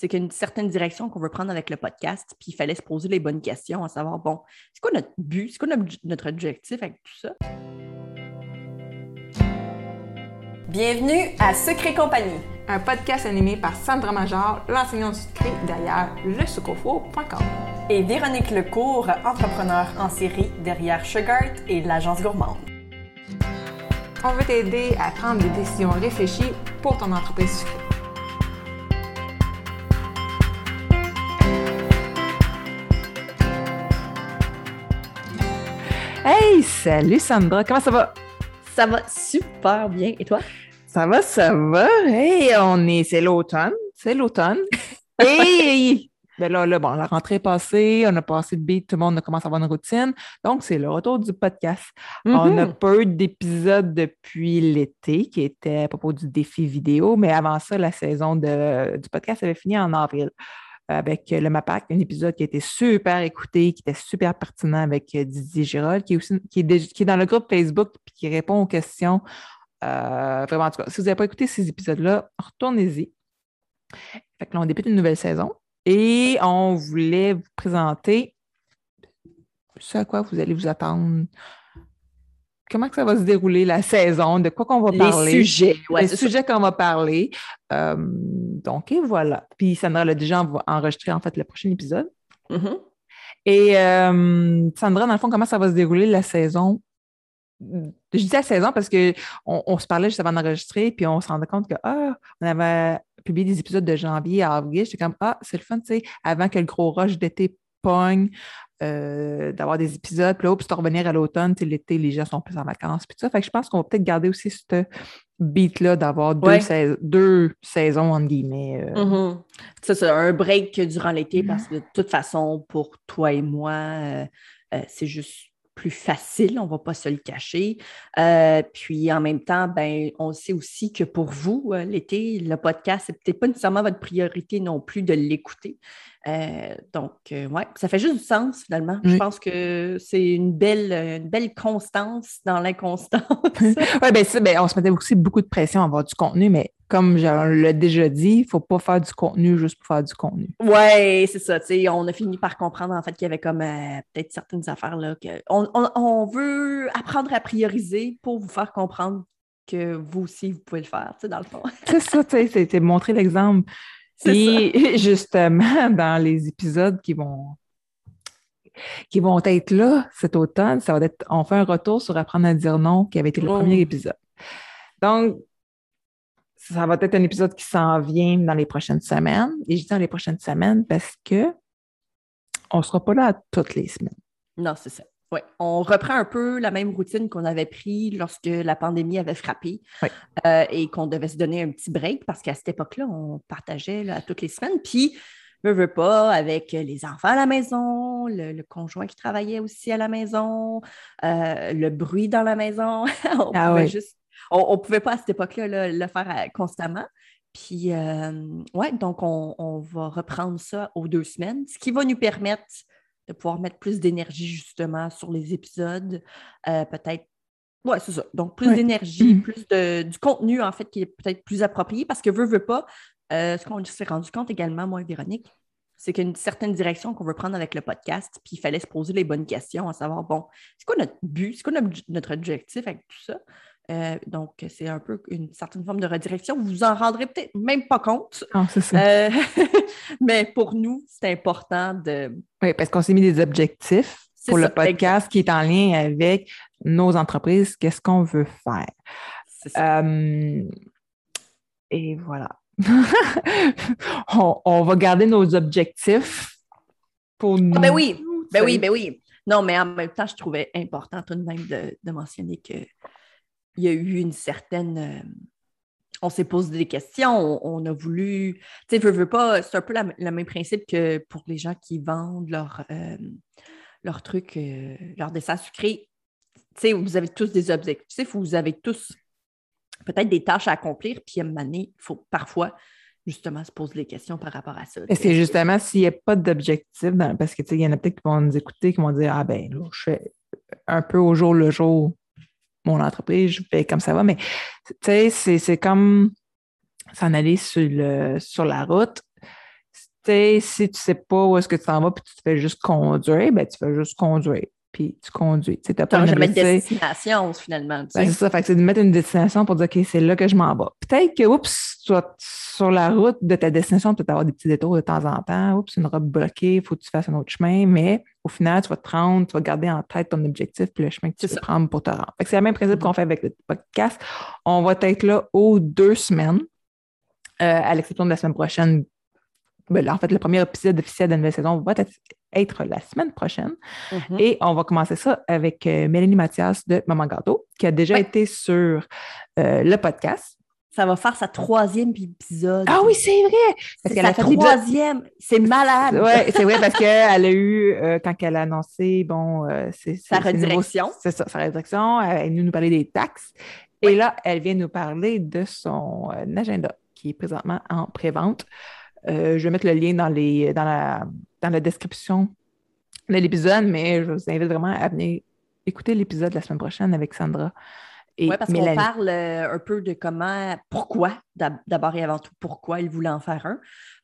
c'est qu'il y a une certaine direction qu'on veut prendre avec le podcast, puis il fallait se poser les bonnes questions, à savoir, bon, c'est quoi notre but, c'est quoi notre, objectif avec tout ça? Bienvenue à Secret Compagnie, un podcast animé par Sandra Major, l'enseignante du secret derrière lesucofo.com. Et Véronique Lecourt, entrepreneur en série derrière Sugart et l'agence gourmande. On veut t'aider à prendre des décisions réfléchies pour ton entreprise sucrée. Hey, salut Sandra, comment ça va? Ça va super bien. Et toi? Ça va, ça va. Hey, on est, c'est l'automne, c'est l'automne. hey! Ben là, là, bon, la rentrée est passée, on a passé le beat, tout le monde a commencé à avoir une routine. Donc, c'est le retour du podcast. On n'a mm-hmm. pas eu d'épisode depuis l'été qui était à propos du défi vidéo, mais avant ça, la saison de, du podcast avait fini en avril avec le MAPAC, un épisode qui a été super écouté, qui était super pertinent avec euh, Didier Gérald, qui est, aussi, qui est, dans le groupe Facebook et qui répond aux questions. Euh, vraiment, en tout cas, si vous n'avez pas écouté ces épisodes-là, retournez-y. Fait que là, on débute une nouvelle saison et on voulait vous présenter ce à quoi vous allez vous attendre comment que ça va se dérouler la saison, de quoi qu'on va parler? Les sujets, Les sujets qu'on va parler. Euh, donc, et voilà. Puis Sandra l'a déjà enregistré en fait le prochain épisode. Mm-hmm. Et euh, Sandra, dans le fond, comment ça va se dérouler la saison? Je dis la saison parce qu'on on se parlait juste avant d'enregistrer, puis on se rendait compte que ah, on avait publié des épisodes de janvier à avril. J'étais comme Ah, c'est le fun, tu sais, avant que le gros rush d'été pogne. Euh, d'avoir des épisodes. Puis là, puis revenir à l'automne, l'été, les gens sont plus en vacances. Puis ça. Fait que je pense qu'on va peut-être garder aussi ce beat-là d'avoir deux, saisons, entre guillemets. Euh. Mm-hmm. Ça, c'est un break durant l'été parce que de toute façon, pour toi et moi, euh, c'est juste plus facile, on ne va pas se le cacher. puis en même temps, ben, on sait aussi que pour vous, l'été, le podcast, c'est peut-être pas nécessairement votre priorité non plus de l'écouter. Euh, donc, euh, ouais, ça fait juste du sens finalement. Je pense que c'est une belle, une belle constance dans l'inconstance. oui, bien ça, ben, on se mettait aussi beaucoup de pression à avoir du contenu, mais comme je l'ai déjà dit, il ne faut pas faire du contenu juste pour faire du contenu. Oui, c'est ça. On a fini par comprendre en fait qu'il y avait comme euh, peut-être certaines affaires là que on, on, veut apprendre à prioriser pour vous faire comprendre que vous aussi, vous pouvez le faire, dans le fond. c'est ça, tu sais, c'était montrer l'exemple. Et justement, dans les épisodes qui vont qui vont être là cet automne, ça va être on fait un retour sur Apprendre à dire non, qui avait été le oh. premier épisode. Donc, ça va être un épisode qui s'en vient dans les prochaines semaines. Et je dis dans les prochaines semaines parce que on ne sera pas là toutes les semaines. Non, c'est ça. Oui, on reprend un peu la même routine qu'on avait pris lorsque la pandémie avait frappé euh, et qu'on devait se donner un petit break parce qu'à cette époque-là, on partageait là, toutes les semaines. Puis, ne veut pas, avec les enfants à la maison, le, conjoint qui travaillait aussi à la maison, euh, le bruit dans la maison. on ah pouvait juste, on, pouvait pas à cette époque-là le faire euh, constamment. Puis, ouais, donc on, on, va reprendre ça aux deux semaines, ce qui va nous permettre de pouvoir mettre plus d'énergie justement sur les épisodes. Euh, peut-être, ouais, c'est ça. Donc, plus d'énergie, mm. plus de, du contenu, en fait, qui est peut-être plus approprié parce que veut, veut pas. Euh, ce qu'on s'est rendu compte également, moi et Véronique, c'est qu'il y a une certaine direction qu'on veut prendre avec le podcast, puis il fallait se poser les bonnes questions, à savoir, bon, c'est quoi notre but, c'est quoi notre objectif avec tout ça? Euh, donc, c'est un peu une certaine forme de redirection. Vous vous en rendrez peut-être même pas compte. Ah, c'est ça. Euh, mais pour nous, c'est important de. Oui, parce qu'on s'est mis des objectifs pour le podcast qui est en lien avec nos entreprises, qu'est-ce qu'on veut faire. Euh, et voilà. on, va garder nos objectifs pour nous. Ah, ben oui, ben oui, ben oui. Non, mais en même temps, je trouvais important tout de même de mentionner que il y a eu une certaine. Euh, on s'est posé des questions, on, a voulu. Tu sais, veux, veux pas, c'est un peu le même principe que pour les gens qui vendent leur, euh, leur truc, euh, leur dessin sucré. Tu sais, vous avez tous des objectifs, vous avez tous peut-être des tâches à accomplir, puis à un moment donné, il faut parfois justement se poser des questions par rapport à ça. Et c'est justement s'il n'y a pas d'objectif, parce que il y en a peut-être qui vont nous écouter, qui vont dire Ah ben là, je fais un peu au jour le jour mon entreprise, je fais comme ça va. Mais tu sais, c'est comme s'en aller sur, le, sur la route. Tu sais, si tu sais pas où est-ce que tu t'en vas puis tu te fais juste conduire, ben tu fais juste conduire puis tu conduis. Tu n'as pas jamais de destination, finalement. Ben, c'est ça, fait c'est de mettre une destination pour dire, OK, c'est là que je m'en vais. Peut-être que, oups, sur la route de ta destination, tu peux avoir des petits détours de temps en temps. Oups, une route bloquée, il faut que tu fasses un autre chemin, mais au final, tu vas te rendre, tu vas garder en tête ton objectif puis le chemin que tu veux prendre pour te rendre. c'est le même principe mm-hmm. qu'on fait avec le podcast. On va être là aux deux semaines, euh, à l'exception de la semaine prochaine. Ben en fait, le premier épisode officiel de la nouvelle saison va être être la semaine prochaine. Mm-hmm. Et on va commencer ça avec euh, Mélanie Mathias de Maman Gâteau, qui a déjà été sur euh, le podcast. Ça va faire sa troisième épisode. Ah oui, c'est vrai! Parce qu'elle a fait troisième. C'est malade. Oui, c'est vrai parce qu'elle a eu, euh, quand elle a annoncé, bon, c'est. Sa redirection. C'est ça, sa redirection. Elle est venue nous parler des taxes. Et là, elle vient nous parler de son agenda qui est présentement en pré-vente. Je vais mettre le lien dans, les, dans la dans la description de l'épisode, mais je vous invite vraiment à venir écouter l'épisode la semaine prochaine avec Sandra. Oui, parce qu'on parle euh, un peu de comment, pourquoi, d'abord et avant tout, pourquoi il voulait en faire un.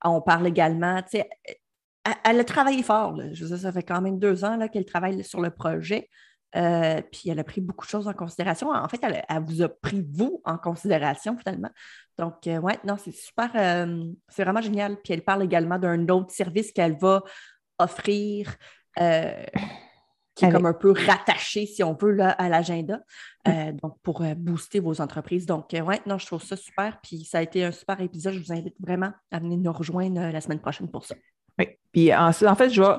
On parle également, tu sais, elle a travaillé fort. Je veux dire, ça fait quand même deux ans qu'elle travaille sur le projet. Euh, puis elle a pris beaucoup de choses en considération. En fait, elle, vous a pris vous en considération finalement. Donc, euh, ouais, non, c'est super, euh, c'est vraiment génial. Puis elle parle également d'un autre service qu'elle va offrir, qui est comme un peu rattaché, si on veut, là, à l'agenda. donc, pour booster vos entreprises. Donc, ouais, non, je trouve ça super. Puis ça a été un super épisode. Je vous invite vraiment à venir nous rejoindre la semaine prochaine pour ça. Oui. Puis ensuite, en fait, je vais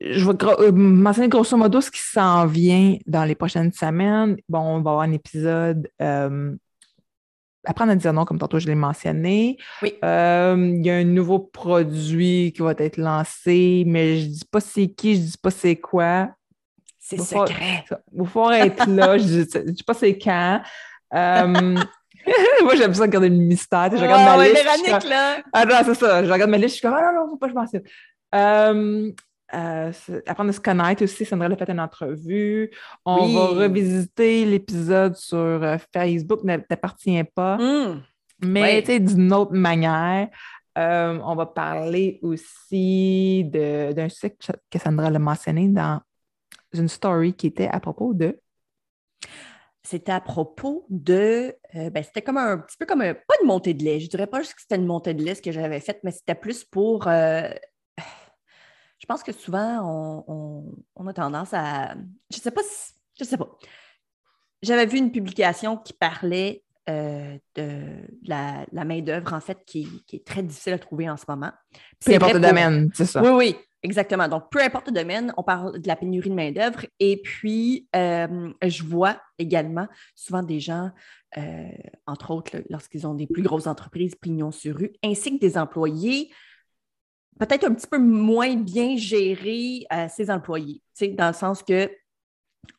je vais euh, mentionner grosso modo ce qui s'en vient dans les prochaines semaines. Bon, on va avoir un épisode euh, Apprendre à dire non, comme tantôt je l'ai mentionné. Oui. Euh, il y a un nouveau produit qui va être lancé, mais je ne dis pas c'est qui, je ne dis pas c'est quoi. C'est secret. Il faut être là, je ne dis, pas c'est quand. Moi, j'aime ça regarder le mystère. Je regarde ma liste. là. Ah non, c'est ça. Je regarde ma liste, je suis comme, ah non, non, faut pas que je mentionne. Euh, apprendre à se connaître aussi. Sandra a fait une entrevue. On va revisiter l'épisode sur euh, Facebook ne t'appartient pas, mmh. mais d'une autre manière. Euh, on va parler aussi d'un sujet que Sandra l'a mentionné dans une story qui était à propos de. C'était à propos de. ben, c'était comme un, petit peu comme un. Pas une montée de lait. Je dirais pas juste que c'était une montée de lait ce que j'avais faite, mais c'était plus pour je pense que souvent, on, a tendance à. Je ne sais pas si. Je sais pas. J'avais vu une publication qui parlait euh, de la, main-d'œuvre, en fait, qui, est très difficile à trouver en ce moment. Peu importe le domaine, c'est ça. Oui, oui, exactement. Donc, peu importe le domaine, on parle de la pénurie de main-d'œuvre. Et puis, euh, je vois également souvent des gens, euh, entre autres, lorsqu'ils ont des plus grosses entreprises, pignon sur rue, ainsi que des employés peut-être un petit peu moins bien gérer euh, ses employés, dans le sens que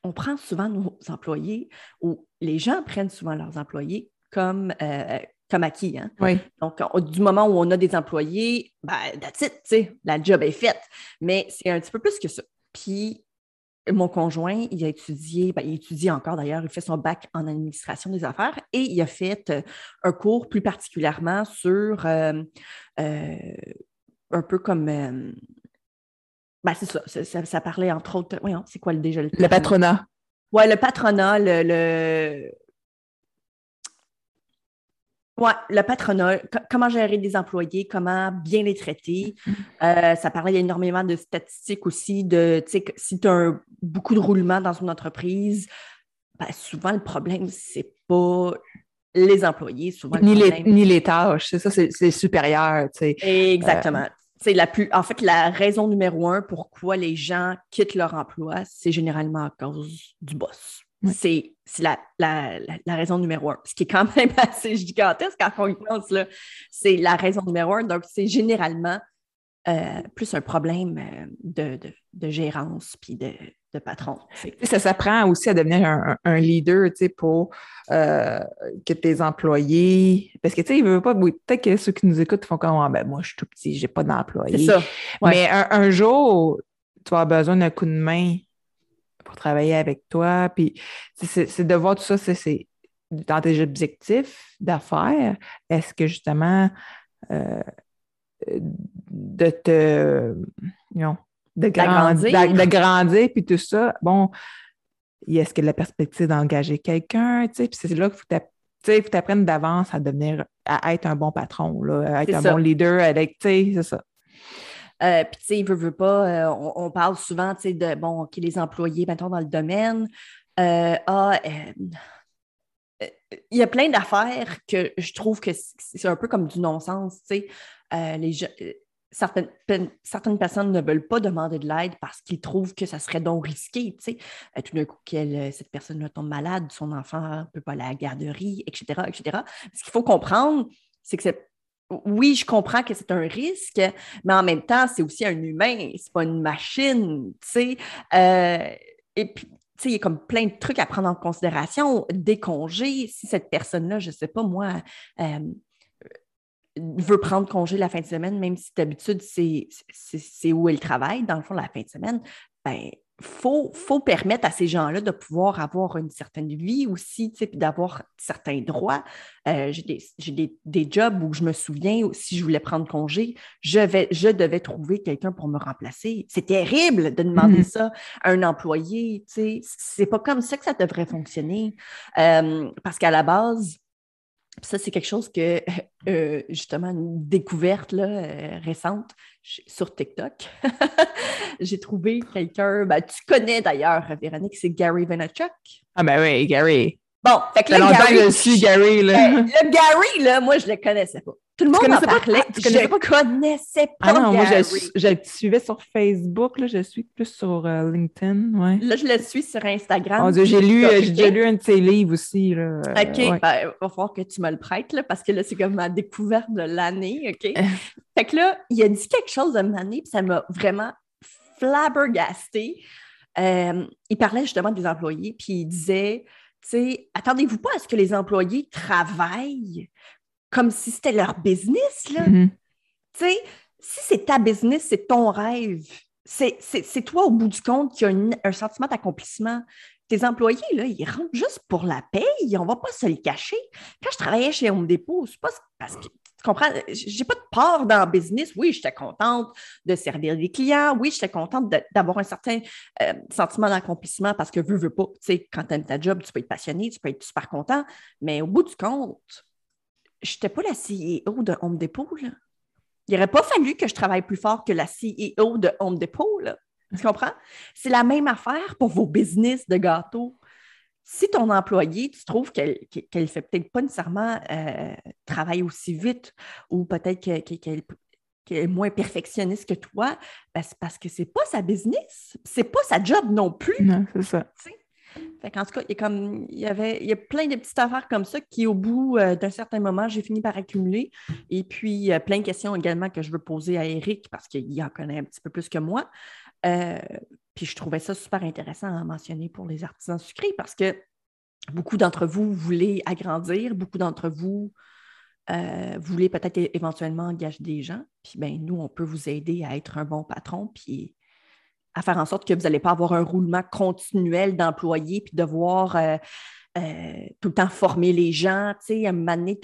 on prend souvent nos employés ou les gens prennent souvent leurs employés comme, euh, comme acquis. Hein. Donc, du moment où on a des employés, ben, that's it, la job est faite. Mais c'est un petit peu plus que ça. Puis, mon conjoint, il a étudié, ben, il étudie encore d'ailleurs, il fait son bac en administration des affaires et il a fait euh, un cours plus particulièrement sur un peu comme. Euh, ben, c'est ça, ça, parlait entre autres. Voyons, c'est quoi le, déjà le, le patronat? Oui, le patronat, le. le... Oui, le patronat, comment gérer des employés, comment bien les traiter. Mm-hmm. Euh, ça parlait énormément de statistiques aussi, de si tu as beaucoup de roulement dans une entreprise, ben, souvent le problème, c'est pas les employés, souvent. Ni, les, ni les tâches, c'est ça, c'est supérieur. Exactement. C'est la plus, en fait, la raison numéro un pourquoi les gens quittent leur emploi, c'est généralement à cause du boss. C'est la, la, la, raison numéro un. Ce qui est quand même assez gigantesque quand on y pense. C'est la raison numéro un. Donc, c'est généralement euh, plus un problème euh, de, de, de gérance puis de, de patron. Ça s'apprend aussi à devenir un, leader pour euh, que tes employés. Parce que tu sais, il veut pas. peut-être que ceux qui nous écoutent font comme ah, ben, moi, je suis tout petit, j'ai pas. C'est ça. Mais un, jour, tu vas avoir besoin d'un coup de main pour travailler avec toi. Puis c'est de voir tout ça, c'est dans tes objectifs d'affaires. Est-ce que justement euh, de te, non, de grandir, de, grandir, puis tout ça. Bon, est-ce que la perspective d'engager quelqu'un, tu sais, puis c'est là qu'il faut t'apprendre d'avance à devenir, à être un bon patron, là, à être un bon leader, avec, tu sais, c'est ça. Euh, puis, tu sais, il veut, veut pas, euh, on, parle souvent, tu sais, de, bon, qui les employés, mettons, dans le domaine. Euh, ah, il y a plein d'affaires que je trouve que c'est un peu comme du non-sens, tu sais. les certaines, personnes ne veulent pas demander de l'aide parce qu'ils trouvent que ça serait donc risqué. Tu sais. tout d'un coup, cette personne-là tombe malade, son enfant ne peut pas aller à la garderie, etc., etc. Ce qu'il faut comprendre, c'est que oui, je comprends que c'est un risque, mais en même temps, c'est aussi un humain, c'est pas une machine, tu sais. Euh, et puis, tu sais, il y a comme plein de trucs à prendre en considération. Des congés, si cette personne-là, je sais pas, moi, euh, veut prendre congé la fin de semaine, même si d'habitude, c'est où elle travaille, dans le fond, la fin de semaine, ben, faut, faut permettre à ces gens-là de pouvoir avoir une certaine vie aussi, puis d'avoir certains droits. Euh, j'ai des, des, jobs où je me souviens, si je voulais prendre congé, je, vais, je devais trouver quelqu'un pour me remplacer. C'est terrible de demander mm-hmm. ça à un employé. C'est pas comme ça que ça devrait fonctionner. Euh, parce qu'à la base, ça, c'est quelque chose que, euh, justement, une découverte là, euh, récente sur TikTok. J'ai trouvé quelqu'un, ben, tu connais d'ailleurs, Véronique, c'est Gary Vaynerchuk. Ah ben oui, Gary. Bon, fait que là, Gary, je suis Gary, là. Euh, le Gary, là, moi, je le connaissais pas. Tout le monde en parlait. je ne connaissais pas ah non, Moi, je, le suivais sur Facebook. Là, je suis plus sur euh, LinkedIn. Ouais. Là, je le suis sur Instagram. j'ai lu, euh, j'ai lu un de ses livres aussi. Là. OK. il ben, va falloir que tu me le prêtes là, parce que là, c'est comme ma découverte de l'année. OK? fait que là, il a dit quelque chose de année, puis ça m'a vraiment flabbergasté. Euh, il parlait justement des employés, puis il disait, tu sais, attendez-vous pas à ce que les employés travaillent comme si c'était leur business, là. Mm-hmm. Tu sais, si c'est ta business, c'est ton rêve, c'est toi, au bout du compte, qui a un sentiment d'accomplissement. Tes employés, là, ils rentrent juste pour la paye, on ne va pas se le cacher. Quand je travaillais chez Home Depot, c'est pas parce que tu comprends, j'ai pas de part dans le business. Oui, j'étais contente de servir les clients. Oui, j'étais contente d'avoir un certain euh, sentiment d'accomplissement parce que veux, veux pas. Tu sais, quand tu aimes ta job, tu peux être passionné, tu peux être super content. Mais au bout du compte, je n'étais pas la CEO de Home Depot. Là. Il n'aurait pas fallu que je travaille plus fort que la CEO de Home Depot. Là. Tu comprends? C'est la même affaire pour vos business de gâteaux. Si ton employé, tu trouves qu'elle ne fait peut-être pas nécessairement euh, travailler aussi vite ou peut-être qu'elle est moins perfectionniste que toi, ben c'est parce que c'est pas sa business, c'est pas sa job non plus. Non, c'est ça. Fait en tout cas, il y, a avait, plein de petites affaires comme ça qui, au bout euh, d'un certain moment, j'ai fini par accumuler. Et puis, plein de questions également que je veux poser à Eric parce qu'il en connaît un petit peu plus que moi. Euh, puis, je trouvais ça super intéressant à mentionner pour les artisans sucrés parce que beaucoup d'entre vous voulez agrandir, beaucoup d'entre vous euh, voulez peut-être éventuellement engager des gens. Puis, ben, nous, on peut vous aider à être un bon patron. Puis, à faire en sorte que vous n'allez pas avoir un roulement continuel d'employés puis devoir euh, euh, tout le temps former les gens. Tu sais, à un moment donné,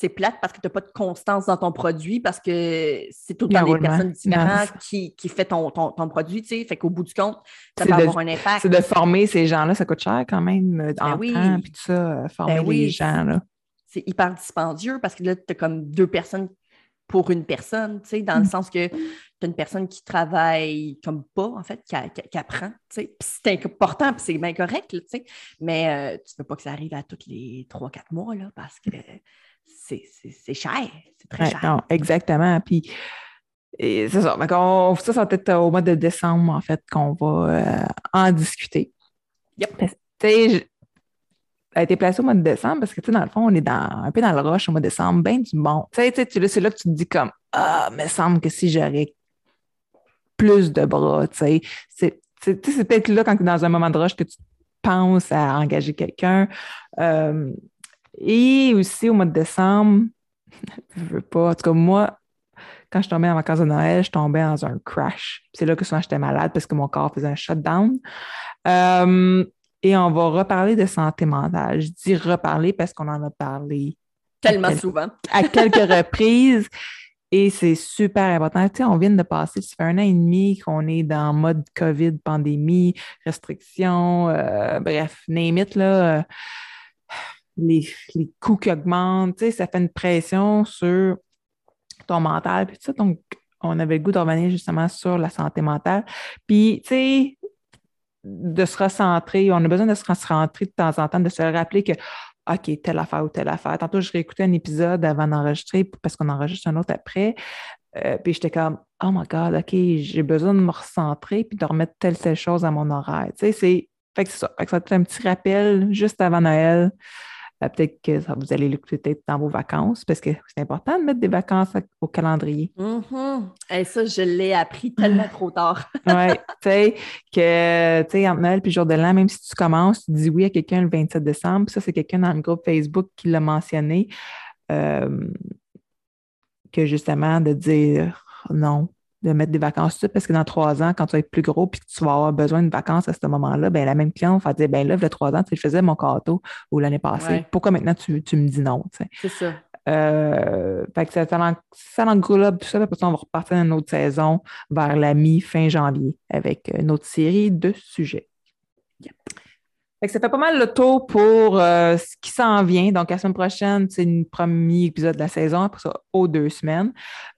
c'est plate parce que tu n'as pas de constance dans ton produit parce que c'est tout le temps des personnes différentes qui, qui fait ton, ton, produit, tu sais. Fait qu'au bout du compte, ça peut avoir un impact. C'est de former ces gens-là, ça coûte cher quand même euh, en ben temps, puis tout ça, former ben les gens, là. C'est hyper dispendieux parce que là, tu as comme deux personnes pour une personne, tu sais, dans le mm. sens que tu as une personne qui travaille comme pas, en fait, qui, apprend, tu sais. c'est important, puis c'est bien correct, mais euh, tu ne veux pas que ça arrive à tous les trois, quatre mois, là, parce que c'est cher, c'est très cher. Non, exactement, puis c'est ça. ça, ça va être au mois de décembre, en fait, qu'on va euh, en discuter. Yep. Tu sais, a été placée au mois de décembre parce que, tu sais, dans le fond, on est dans, un peu dans le rush au mois de décembre, ben du bon. Tu sais, c'est là que tu te dis comme, ah, me semble que si j'aurais plus de bras, tu sais, c'est peut-être là, quand tu es dans un moment de rush, que tu penses à engager quelqu'un. Euh, et aussi, au mois de décembre, je veux pas, en tout cas, moi, quand je tombais en vacances de Noël, je tombais dans un crash. C'est là que souvent j'étais malade parce que mon corps faisait un shutdown. Euh, et on va reparler de santé mentale. Je dis reparler parce qu'on en a parlé tellement souvent. à quelques reprises. Et c'est super important. Tu sais, on vient de passer, ça fait un an et demi qu'on est dans mode COVID, pandémie, restrictions, euh, bref, name it, là. Euh, les, les, coûts qui augmentent, tu sais, ça fait une pression sur ton mental, puis ça. Donc, on avait le goût de revenir justement sur la santé mentale. Puis, tu sais, de se recentrer, on a besoin de se recentrer de temps en temps, de se rappeler que, OK, telle affaire ou telle affaire. Tantôt, je réécoutais un épisode avant d'enregistrer parce qu'on enregistre un autre après. Euh, puis j'étais comme, oh my God, OK, j'ai besoin de me recentrer puis de remettre telle, telle chose à mon horaire. Tu sais, c'est. Fait que c'est ça. Fait que ça fait un petit rappel juste avant Noël peut-être que vous allez l'écouter dans vos vacances parce que c'est important de mettre des vacances au calendrier. Mm-hmm. Et ça, je l'ai appris tellement trop tard. oui, tu sais, que, tu sais, entre Noël puis jour de l'an, même si tu commences, tu dis oui à quelqu'un le 27 décembre, ça, c'est quelqu'un dans le groupe Facebook qui l'a mentionné, euh, que justement, de dire non, de mettre des vacances tout parce que dans trois ans, quand tu vas être plus gros puis que tu vas avoir besoin de vacances à ce moment-là, ben la même cliente va dire ben là, il y a trois ans, tu je faisais mon gâteau ou l'année passée. Pourquoi maintenant tu, me dis non? C'est ça. Euh, fait que ça, ça, englobe tout ça. Ça, on va repartir dans une autre saison vers la mi-fin janvier avec une autre série de sujets ça fait pas mal le tour pour euh, ce qui s'en vient. Donc, la semaine prochaine, c'est le premier épisode de la saison, après ça, aux deux semaines.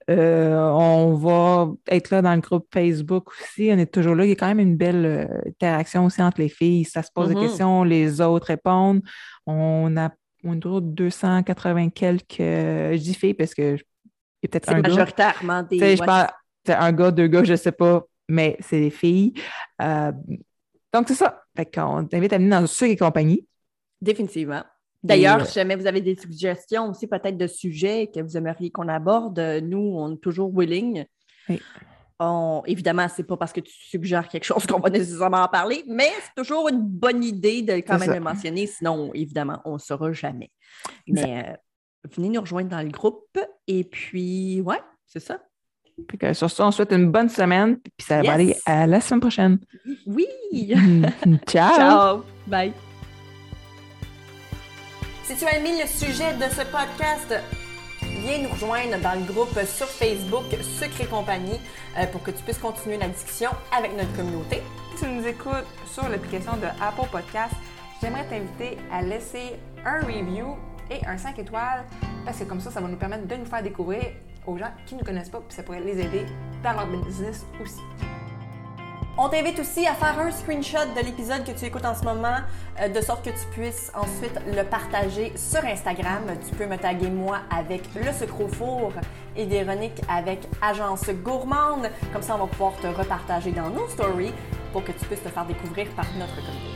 Euh, on va être là dans le groupe Facebook aussi. On est toujours là. Il y a quand même une belle euh, interaction aussi entre les filles. Ça se pose des mm-hmm. questions, les autres répondent. On a, on 280 quelques. je dis filles parce que il y a peut-être un majoritairement des. Je parle, un gars, deux gars, je sais pas, mais c'est des filles. Donc, c'est ça. Fait qu'on t'invite à venir dans ce et compagnie. Définitivement. D'ailleurs, euh, si jamais vous avez des suggestions aussi, peut-être de sujets que vous aimeriez qu'on aborde, nous, on est toujours willing. Oui. évidemment, c'est pas parce que tu suggères quelque chose qu'on va nécessairement en parler, mais c'est toujours une bonne idée de quand même le mentionner. Sinon, évidemment, on ne saura jamais. Mais euh, venez nous rejoindre dans le groupe. Et puis, ouais, c'est ça sur ça, on souhaite une bonne semaine, puis ça va aller à la semaine prochaine. Oui! Ciao! Ciao! Bye! Si tu as aimé le sujet de ce podcast, viens nous rejoindre dans le groupe sur Facebook Secret Compagnie euh, pour que tu puisses continuer la discussion avec notre communauté. Si tu nous écoutes sur l'application de Apple Podcast, j'aimerais t'inviter à laisser un review et un 5 étoiles parce que comme ça, ça va nous permettre de nous faire découvrir aux gens qui ne connaissent pas, puis ça pourrait les aider dans leur business aussi. On t'invite aussi à faire un screenshot de l'épisode que tu écoutes en ce moment, euh, de sorte que tu puisses ensuite le partager sur Instagram. Tu peux me taguer moi avec le sucre au four et Véronique avec Agence Gourmande. Comme ça, on va pouvoir te repartager dans nos stories pour que tu puisses te faire découvrir par notre communauté.